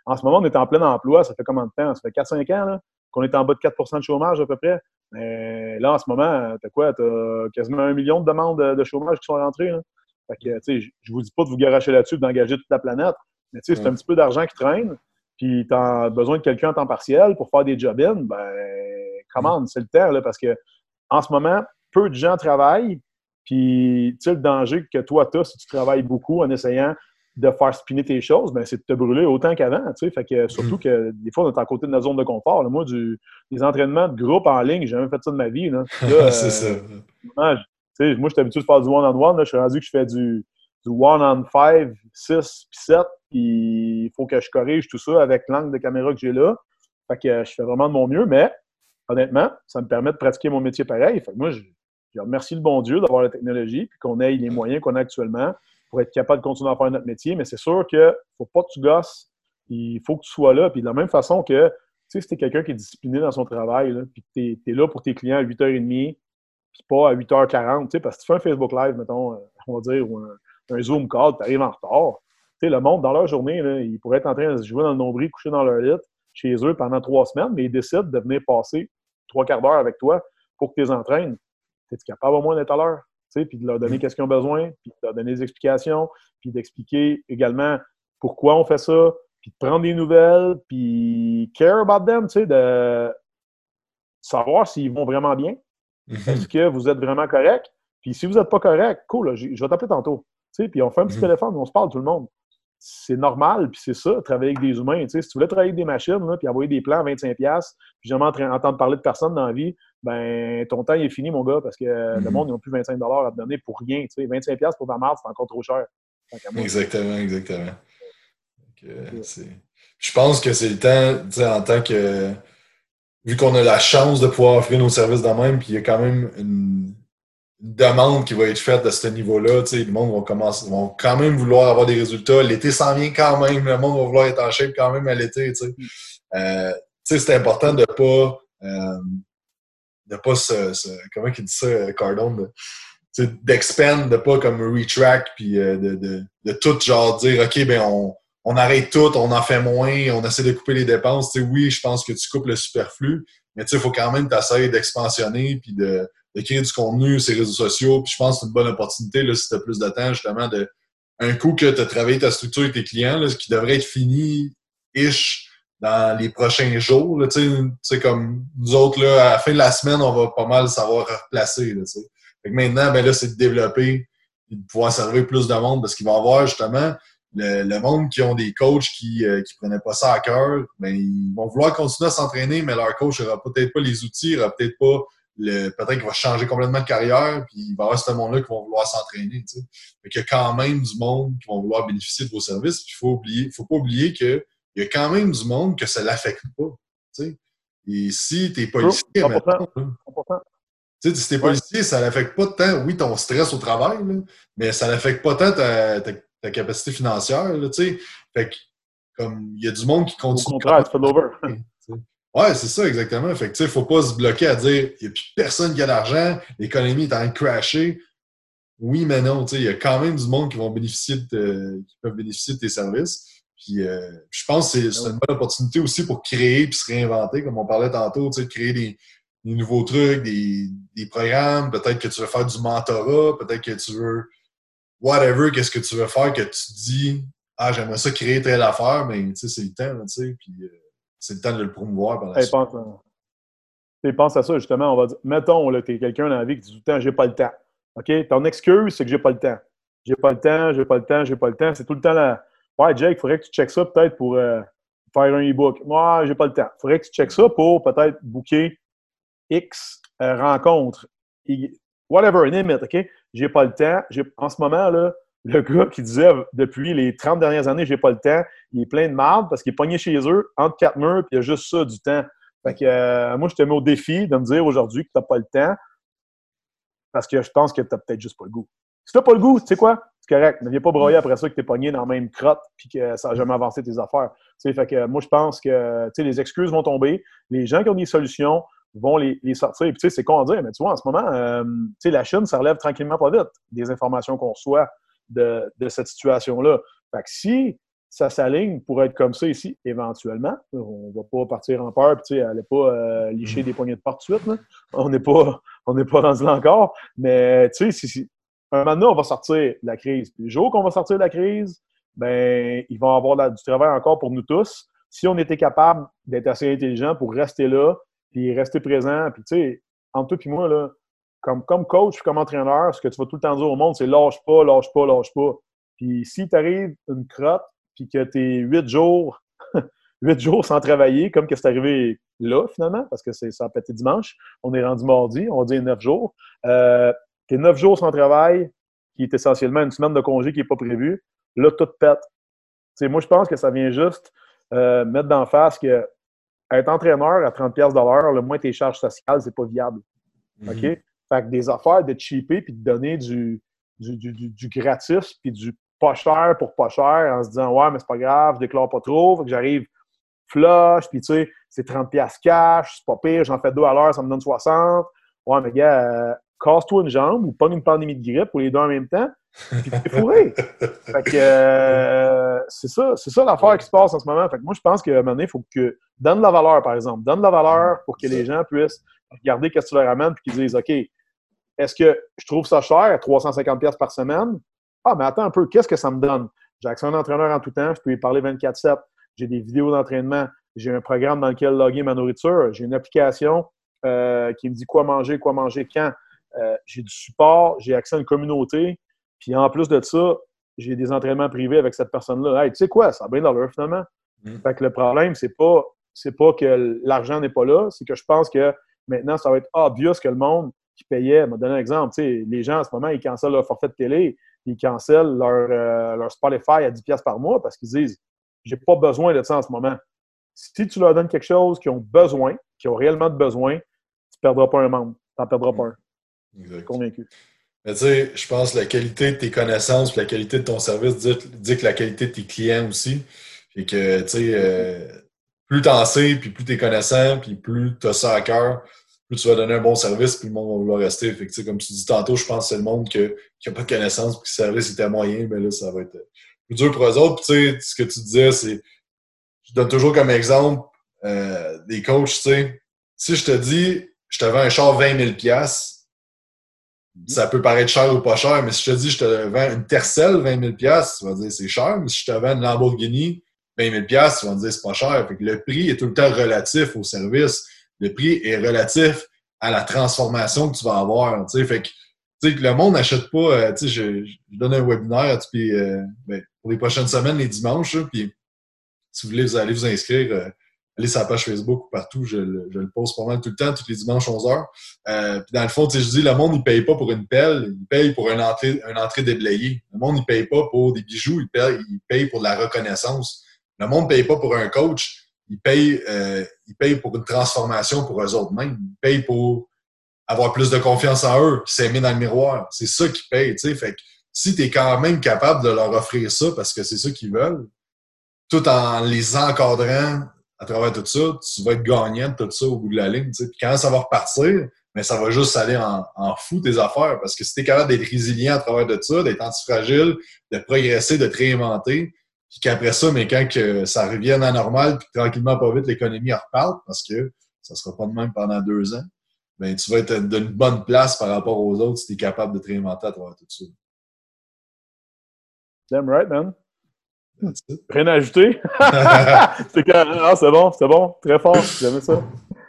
En ce moment, on est en plein emploi. Ça fait combien de temps? Ça fait 4-5 ans qu'on est en bas de 4% de chômage à peu près. Mais là, en ce moment, t'as quoi? T'as quasiment un million de demandes de, chômage qui sont rentrées. Fait que, tu sais, je vous dis pas de vous garacher là-dessus, d'engager toute la planète, mais tu sais, c'est un petit peu d'argent qui traîne, puis tu as besoin de quelqu'un en temps partiel pour faire des job-in, ben, commande, c'est le temps, là, parce que en ce moment, peu de gens travaillent, puis tu sais, le danger que toi, tu as si tu travailles beaucoup en essayant de faire spinner tes choses, ben, c'est de te brûler autant qu'avant. Tu sais, fait que, surtout mm. que des fois, on est à côté de notre zone de confort. Moi, du, des entraînements de groupe en ligne, j'ai jamais fait ça de ma vie. (laughs) c'est ça. Euh, sais, moi, je suis habitué de faire du one-on-one. je suis rendu que je fais du, du one-on-five, six, puis sept, puis il faut que je corrige tout ça avec l'angle de caméra que j'ai là. Fait que je fais vraiment de mon mieux, mais honnêtement, ça me permet de pratiquer mon métier pareil. Fait que moi, je, remercie le bon Dieu d'avoir la technologie, puis qu'on ait les moyens qu'on a actuellement pour être capable de continuer à faire notre métier. Mais c'est sûr qu'il ne faut pas que tu gosses. Il faut que tu sois là. Puis de la même façon que, tu si tu es quelqu'un qui est discipliné dans son travail, là, puis que tu es, là pour tes clients à 8h30, puis pas à 8h40, tu sais, parce que tu fais un Facebook Live, mettons, euh, on va dire, ou un, Zoom call, tu arrives en retard. Tu sais, le monde, dans leur journée, ils pourraient être en train de se jouer dans le nombril, coucher dans leur lit, chez eux pendant trois semaines, mais ils décident de venir passer trois quarts d'heure avec toi pour que tu les entraînes. Es capable au moins d'être à l'heure? Puis de leur donner mm-hmm. ce qu'ils ont besoin, puis de leur donner des explications, puis d'expliquer également pourquoi on fait ça, puis de prendre des nouvelles, puis care about them, tu sais, de savoir s'ils vont vraiment bien, Mm-hmm. Est-ce que vous êtes vraiment correct? Puis si vous n'êtes pas correct, cool, je vais t'appeler tantôt. puis on fait un petit mm-hmm. téléphone, on se parle tout le monde. C'est normal, puis c'est ça, travailler avec des humains. si tu voulais travailler avec des machines, puis envoyer des plans à 25$, puis jamais entendre parler de personne dans la vie, ben ton temps est fini, mon gars, parce que le mm-hmm. monde, ils n'ont plus 25$ à te donner pour rien. 25$ pour ta marque, c'est encore trop cher. Exactement, exactement. je pense que c'est le temps, en tant que vu qu'on a la chance de pouvoir offrir nos services de même, puis il y a quand même une demande qui va être faite de ce niveau-là. Le monde va commencer, vont quand même vouloir avoir des résultats. L'été s'en vient quand même. Le monde va vouloir être en shape quand même à l'été. Euh, c'est important de pas euh, de pas se, comment il dit ça, Cardone? d'expand, de pas comme retract, puis euh, de, de, de, tout genre dire OK, ben on, on arrête tout, on en fait moins, on essaie de couper les dépenses. oui, je pense que tu coupes le superflu, mais il faut quand même t'essayer d'expansionner puis de, de, créer du contenu sur les réseaux sociaux. Puis je pense que c'est une bonne opportunité là, si tu as plus de temps, justement, de un coup que tu as travaillé ta structure et tes clients, là, ce qui devrait être fini ish dans les prochains jours. Tu sais, comme nous autres, là, à la fin de la semaine, on va pas mal savoir replacer. Là, fait que maintenant, ben là, c'est de développer et de pouvoir servir plus de monde parce qu'il va y avoir justement le, monde qui ont des coachs qui ne euh, prenaient pas ça à cœur, ben, ils vont vouloir continuer à s'entraîner, mais leur coach n'aura peut-être pas les outils, n'aura peut-être pas le. Peut-être qu'il va changer complètement de carrière, puis il va y avoir ce monde-là qui vont vouloir s'entraîner. Tu il y a quand même du monde qui vont vouloir bénéficier de vos services. Il faut oublier, faut pas oublier qu'il y a quand même du monde que ça ne l'affecte pas. Tu Et si tu es policier, maintenant, tu sais, si t'es policier, ça n'affecte pas tant, oui, ton stress au travail, mais ça n'affecte pas tant ta, ta capacité financière, tu sais. Fait que, comme, il y a du monde qui continue. Au contraire, tu fais l'over. (laughs) ouais, c'est ça, exactement. Fait que, faut pas se bloquer à dire, il n'y a plus personne qui a d'argent, l'économie est en train de crasher. Oui, mais non, tu sais, il y a quand même du monde qui vont bénéficier de, qui peuvent bénéficier de tes services. Puis, euh, je pense que c'est une bonne opportunité aussi pour créer puis se réinventer, comme on parlait tantôt, tu sais, créer des, des nouveaux trucs, des, des programmes. Peut-être que tu veux faire du mentorat, peut-être que tu veux whatever, qu'est-ce que tu veux faire, que tu dis, ah, j'aimerais ça créer telle affaire, mais tu sais, c'est le temps, tu sais, puis euh, c'est le temps de le promouvoir par la suite. Pense, à... pense à ça, justement, on va dire, mettons, là, t'es quelqu'un dans la vie qui dit tout le temps, j'ai pas le temps. OK? Ton excuse, c'est que j'ai pas le temps. J'ai pas le temps, j'ai pas le temps, j'ai pas le temps. C'est tout le temps là. Ouais, Jake, il faudrait que tu checkes ça peut-être pour euh, faire un e-book. Moi, j'ai pas le temps. Il faudrait que tu checkes ça pour peut-être booker X euh, rencontres. Whatever, name it, OK? j'ai pas le temps. En ce moment, là, le gars qui disait depuis les 30 dernières années, j'ai pas le temps, il est plein de marde parce qu'il est pogné chez eux, entre quatre murs, puis il y a juste ça du temps. Fait que euh, moi, je te mets au défi de me dire aujourd'hui que tu n'as pas le temps parce que je pense que tu n'as peut-être juste pas le goût. Si tu n'as pas le goût, tu sais quoi? C'est correct. Ne viens pas broyer après ça que tu es pogné dans la même crotte puis que ça n'a jamais avancé tes affaires. fait que moi, je pense que les excuses vont tomber. Les gens qui ont des solutions, vont les, sortir. Puis, tu sais, c'est con à dire, mais tu vois, en ce moment, euh, la Chine, ça relève tranquillement pas vite des informations qu'on reçoit de, cette situation-là. Fait que si, ça s'aligne pour être comme ça ici, éventuellement. On ne va pas partir en peur et aller pas euh, licher mm. des poignées de porte tout de suite. On n'est pas, (laughs) on pas rendu là encore. Mais tu sais, si, un moment donné, on va sortir de la crise. Puis le jour qu'on va sortir de la crise, ben, il va y avoir du travail encore pour nous tous. Si on était capable d'être assez intelligent pour rester là, puis rester présent, puis tu sais, entre toi et moi, là, comme, comme coach, comme entraîneur, ce que tu vas tout le temps dire au monde, c'est lâche pas, lâche pas, lâche pas. Puis si tu arrives une crotte, puis que tu es huit jours, (laughs) huit jours sans travailler, comme que c'est arrivé là, finalement, parce que c'est ça a pété dimanche, on est rendu mardi, on dit neuf jours. Euh, tu es neuf jours sans travail, qui est essentiellement une semaine de congé qui n'est pas prévue, là, tout pète. moi, je pense que ça vient juste euh, mettre d'en face que être entraîneur à 30$ de l'heure, le moins tes charges sociales, c'est pas viable. Mhm. OK? Fait que des affaires de cheaper puis de donner du, du, du, du gratis puis du pas cher pour pas cher en se disant Ouais, mais c'est pas grave, je déclare pas trop. Fait que j'arrive flush, puis tu sais, c'est 30$ cash, c'est pas pire, j'en fais deux à l'heure, ça me donne 60. Ouais, mais gars, euh, casse-toi une jambe ou pas une pandémie de grippe ou les deux en même temps, puis t'es fourré. (laughs) fait que euh, c'est ça, c'est ça l'affaire qui se passe en ce moment. Fait que moi, je pense qu'à un moment donné, il faut que donne de la valeur, par exemple. Donne de la valeur pour que les gens puissent regarder qu'est-ce que tu leur amènes puis qu'ils disent OK, est-ce que je trouve ça cher à 350$ par semaine? Ah, mais attends un peu, qu'est-ce que ça me donne? J'ai accès à un entraîneur en tout temps, je peux y parler 24-7. J'ai des vidéos d'entraînement, j'ai un programme dans lequel loguer ma nourriture, j'ai une application euh, qui me dit quoi manger, quoi manger quand. Euh, j'ai du support, j'ai accès à une communauté. Puis en plus de ça, j'ai des entraînements privés avec cette personne-là. Hey, tu sais quoi, ça a bien dans finalement. Mm. Fait que le problème, c'est pas, c'est pas que l'argent n'est pas là, c'est que je pense que maintenant, ça va être obvious que le monde qui payait, je vais donner un exemple, les gens en ce moment, ils cancellent leur forfait de télé, ils cancellent leur, euh, leur Spotify à 10$ par mois parce qu'ils disent j'ai pas besoin de ça en ce moment. Si tu leur donnes quelque chose qu'ils ont besoin, qui ont réellement de besoin, tu ne perdras pas un membre. Tu n'en perdras pas un. Exact. Convaincu. Mais tu sais, je pense que la qualité de tes connaissances la qualité de ton service dit, que la qualité de tes clients aussi. Et que, tu sais, euh, plus t'en sais, puis plus t'es connaissant, puis plus tu as ça à cœur, plus tu vas donner un bon service, puis le monde va vouloir rester. Fait que, comme tu dis tantôt, je pense que c'est le monde qui n'a pas de connaissances, puis que le service était moyen, mais là, ça va être plus dur pour eux autres. Puis, tu sais, ce que tu disais, c'est. Je donne toujours comme exemple euh, des coachs, tu sais. Si je te dis, je te vends un char 20 000 ça peut paraître cher ou pas cher, mais si je te dis, je te vends une Tercel 20 000 tu vas dire c'est cher. Mais si je te vends une Lamborghini 20 000 tu vas dire c'est pas cher. Fait que le prix est tout le temps relatif au service le prix est relatif à la transformation que tu vas avoir. Fait que, le monde n'achète pas. Euh, je, donne un webinaire euh, ben, pour les prochaines semaines, les dimanches. Si vous voulez, vous allez vous inscrire. Euh, allez sur la page Facebook ou partout, je, le poste pas mal tout le temps, tous les dimanches 11h. puis dans le fond, je dis, le monde, il paye pas pour une pelle, il paye pour une entrée, entrée déblayée. Le monde, il paye pas pour des bijoux, il paye, il paye pour de la reconnaissance. Le monde ne paye pas pour un coach, ils payent, euh, ils payent pour une transformation pour eux autres mêmes. Ils payent pour avoir plus de confiance en eux, s'aimer dans le miroir. C'est ça qu'ils payent, tu sais. Fait que si tu es quand même capable de leur offrir ça parce que c'est ça qu'ils veulent, tout en les encadrant à travers tout ça, tu vas être gagnant de tout ça au bout de la ligne. Puis quand ça va repartir, mais ça va juste aller en, fou tes affaires. Parce que si tu es capable d'être résilient à travers de ça, d'être antifragile, de progresser, de te réinventer, puis qu'après ça, mais quand que ça revienne à normal, puis tranquillement, pas vite, l'économie repart, parce que ça sera pas de même pendant deux ans, ben, tu vas être d'une bonne place par rapport aux autres si tu es capable de te réinventer à travers tout ça. Damn right, man. (laughs) Rien à ajouter? (laughs) c'est ah, c'est bon, c'est bon. Très fort. J'aime ça.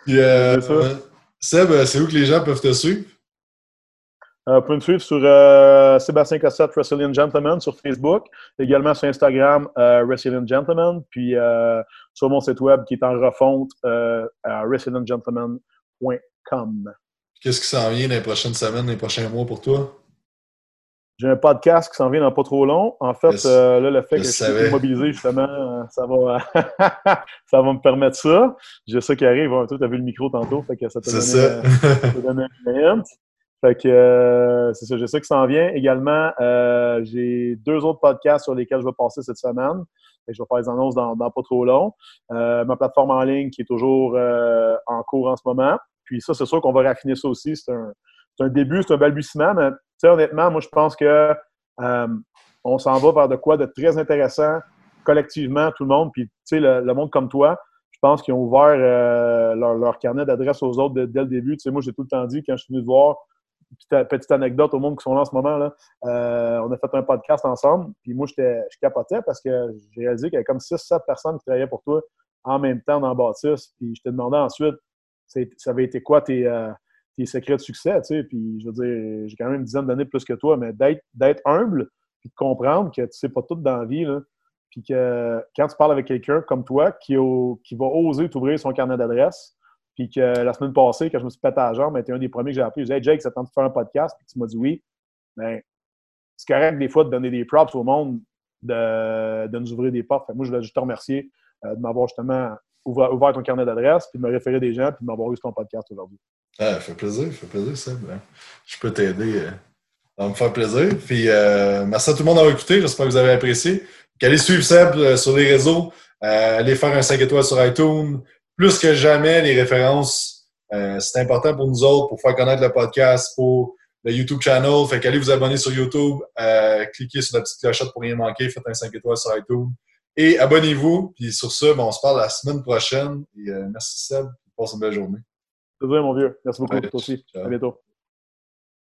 Euh, ça. Seb, c'est où que les gens peuvent te suivre? Euh, vous pouvez me suivre sur euh, Sébastien Cossette, Resilient Gentleman, sur Facebook, également sur Instagram, euh, Resilient Gentleman, puis sur mon site web qui est en refonte à resilientgentleman.com. Qu'est-ce qui s'en vient dans les prochaines semaines, les prochains mois pour toi? J'ai un podcast qui s'en vient dans pas trop long. En fait, là, le fait que je suis mobilisé, justement, ça va, (laughs) ça va me permettre ça. J'ai ça qui arrive. Tu as vu le micro tantôt, fait que ça t'a donné, un fait que euh, c'est ça, j'ai ça qui s'en vient. Également, euh, j'ai deux autres podcasts sur lesquels je vais passer cette semaine. Je vais faire les annonces dans, pas trop long. Euh, ma plateforme en ligne qui est toujours en cours en ce moment. Puis ça, c'est sûr qu'on va raffiner ça aussi. C'est un, début, c'est un balbutiement, mais honnêtement, moi, je pense que on s'en va vers de quoi de très intéressant collectivement, tout le monde, puis sais, le, monde comme toi, je pense qu'ils ont ouvert leur, carnet d'adresse aux autres dès, le début. Tu sais, moi, j'ai tout le temps dit, quand je suis venu te voir, petite, anecdote au monde qui sont là en ce moment, là, euh, on a fait un podcast ensemble, puis moi, je capotais parce que j'ai réalisé qu'il y avait comme 6-7 personnes qui travaillaient pour toi en même temps dans Baptiste, puis je te demandais ensuite, ça avait été quoi tes, euh, tes secrets de succès, tu sais, puis je veux dire, j'ai quand même une dizaine d'années plus que toi, mais d'être humble, puis de comprendre que tu sais pas tout dans la vie, là, puis que quand tu parles avec quelqu'un comme toi qui, qui va oser t'ouvrir son carnet d'adresse, puis que la semaine passée, quand je me suis pété à la jambe, tu un des premiers que j'ai appelé. Je disais, hey, Jake, ça tente de faire un podcast, puis tu m'as dit oui. Mais ben, c'est correct des fois de donner des props au monde, de, de nous ouvrir des portes. moi, je voulais juste te remercier euh, de m'avoir justement ouvert, ton carnet d'adresse, puis de me référer des gens, puis de m'avoir eu sur ton podcast aujourd'hui. Ah, ça fait plaisir, ça fait plaisir, ça. Je peux t'aider. Euh, ça me faire plaisir. Puis euh, merci à tout le monde d'avoir écouté. J'espère que vous avez apprécié. Allez suivre Seb euh, sur les réseaux. Euh, allez faire un 5 étoiles sur iTunes. Plus que jamais, les références, c'est important pour nous autres, pour faire connaître le podcast, pour le YouTube channel. Fait qu'allez vous abonner sur YouTube. cliquez sur la petite clochette pour rien manquer. Faites un 5 étoiles sur iTunes. Et abonnez-vous. Puis sur ce, on se parle la semaine prochaine. Et merci Seb. Passe une belle journée. C'est vrai, mon vieux. Merci beaucoup. Toi aussi. À bientôt.